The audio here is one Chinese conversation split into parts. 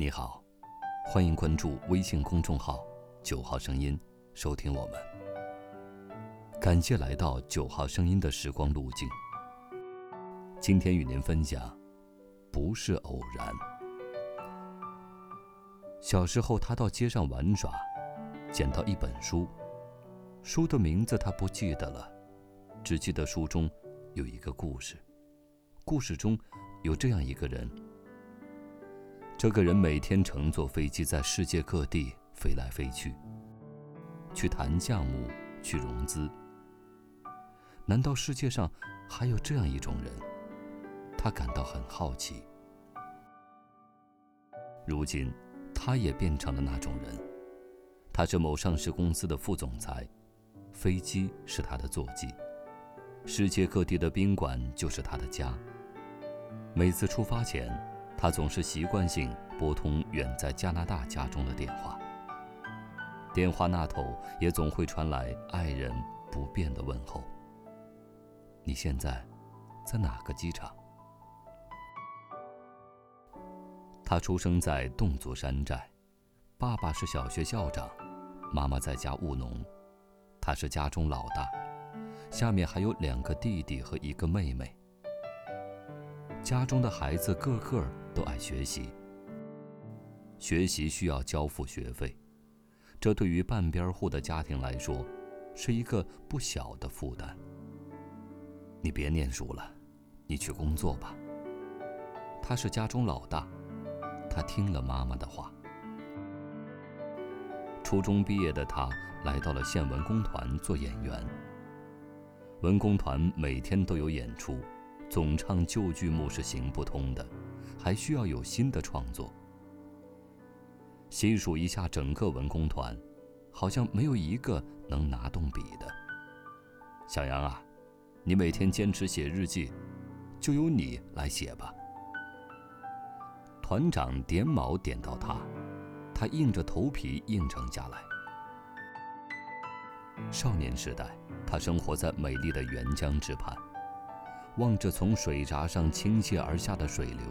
你好，欢迎关注微信公众号“九号声音”，收听我们。感谢来到九号声音的时光路径。今天与您分享，不是偶然。小时候，他到街上玩耍，捡到一本书，书的名字他不记得了，只记得书中有一个故事，故事中有这样一个人。这个人每天乘坐飞机在世界各地飞来飞去，去谈项目，去融资。难道世界上还有这样一种人？他感到很好奇。如今，他也变成了那种人。他是某上市公司的副总裁，飞机是他的坐骑，世界各地的宾馆就是他的家。每次出发前。他总是习惯性拨通远在加拿大家中的电话，电话那头也总会传来爱人不变的问候：“你现在在哪个机场？”他出生在侗族山寨，爸爸是小学校长，妈妈在家务农，他是家中老大，下面还有两个弟弟和一个妹妹。家中的孩子个个都爱学习，学习需要交付学费，这对于半边户的家庭来说，是一个不小的负担。你别念书了，你去工作吧。他是家中老大，他听了妈妈的话。初中毕业的他来到了县文工团做演员。文工团每天都有演出。总唱旧剧目是行不通的，还需要有新的创作。细数一下整个文工团，好像没有一个能拿动笔的。小杨啊，你每天坚持写日记，就由你来写吧。团长点卯点到他，他硬着头皮应承下来。少年时代，他生活在美丽的沅江之畔。望着从水闸上倾泻而下的水流，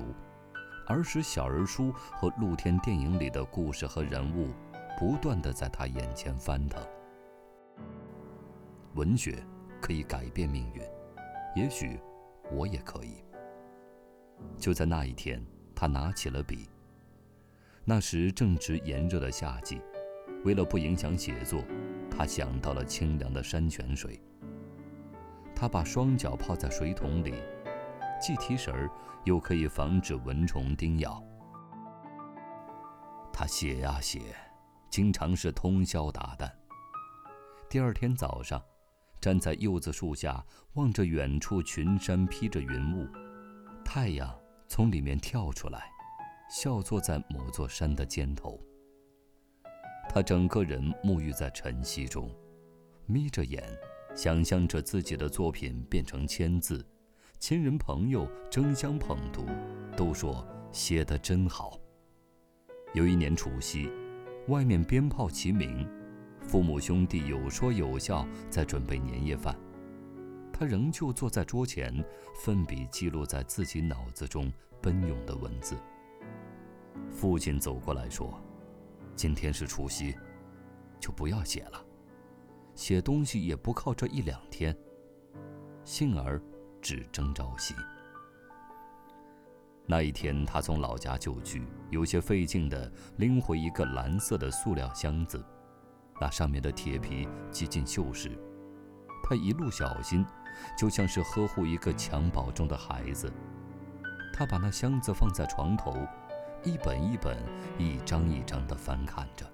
儿时小人书和露天电影里的故事和人物，不断的在他眼前翻腾。文学可以改变命运，也许我也可以。就在那一天，他拿起了笔。那时正值炎热的夏季，为了不影响写作，他想到了清凉的山泉水。他把双脚泡在水桶里，既提神儿，又可以防止蚊虫叮咬。他写呀写，经常是通宵达旦。第二天早上，站在柚子树下，望着远处群山披着云雾，太阳从里面跳出来，笑坐在某座山的尖头。他整个人沐浴在晨曦中，眯着眼。想象着自己的作品变成签字，亲人朋友争相捧读，都说写得真好。有一年除夕，外面鞭炮齐鸣，父母兄弟有说有笑在准备年夜饭，他仍旧坐在桌前，奋笔记录在自己脑子中奔涌的文字。父亲走过来说：“今天是除夕，就不要写了。”写东西也不靠这一两天，幸而只争朝夕。那一天，他从老家就去，有些费劲地拎回一个蓝色的塑料箱子，那上面的铁皮几近锈蚀。他一路小心，就像是呵护一个襁褓中的孩子。他把那箱子放在床头，一本一本、一张一张地翻看着。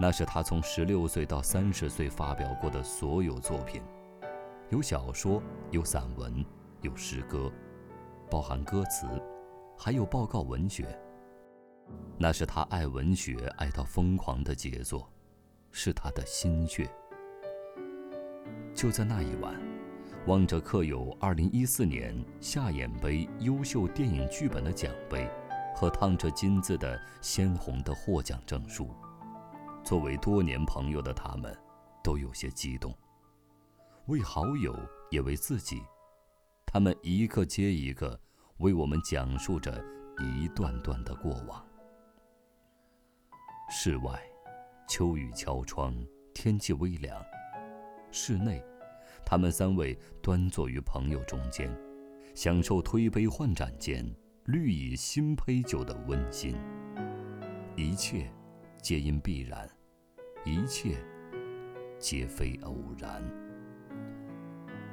那是他从十六岁到三十岁发表过的所有作品，有小说，有散文，有诗歌，包含歌词，还有报告文学。那是他爱文学爱到疯狂的杰作，是他的心血。就在那一晚，望着刻有二零一四年夏衍杯优秀电影剧本的奖杯，和烫着金字的鲜红的获奖证书。作为多年朋友的他们，都有些激动。为好友，也为自己，他们一个接一个，为我们讲述着一段段的过往。室外，秋雨敲窗，天气微凉；室内，他们三位端坐于朋友中间，享受推杯换盏间绿蚁新醅酒的温馨。一切，皆因必然；一切，皆非偶然。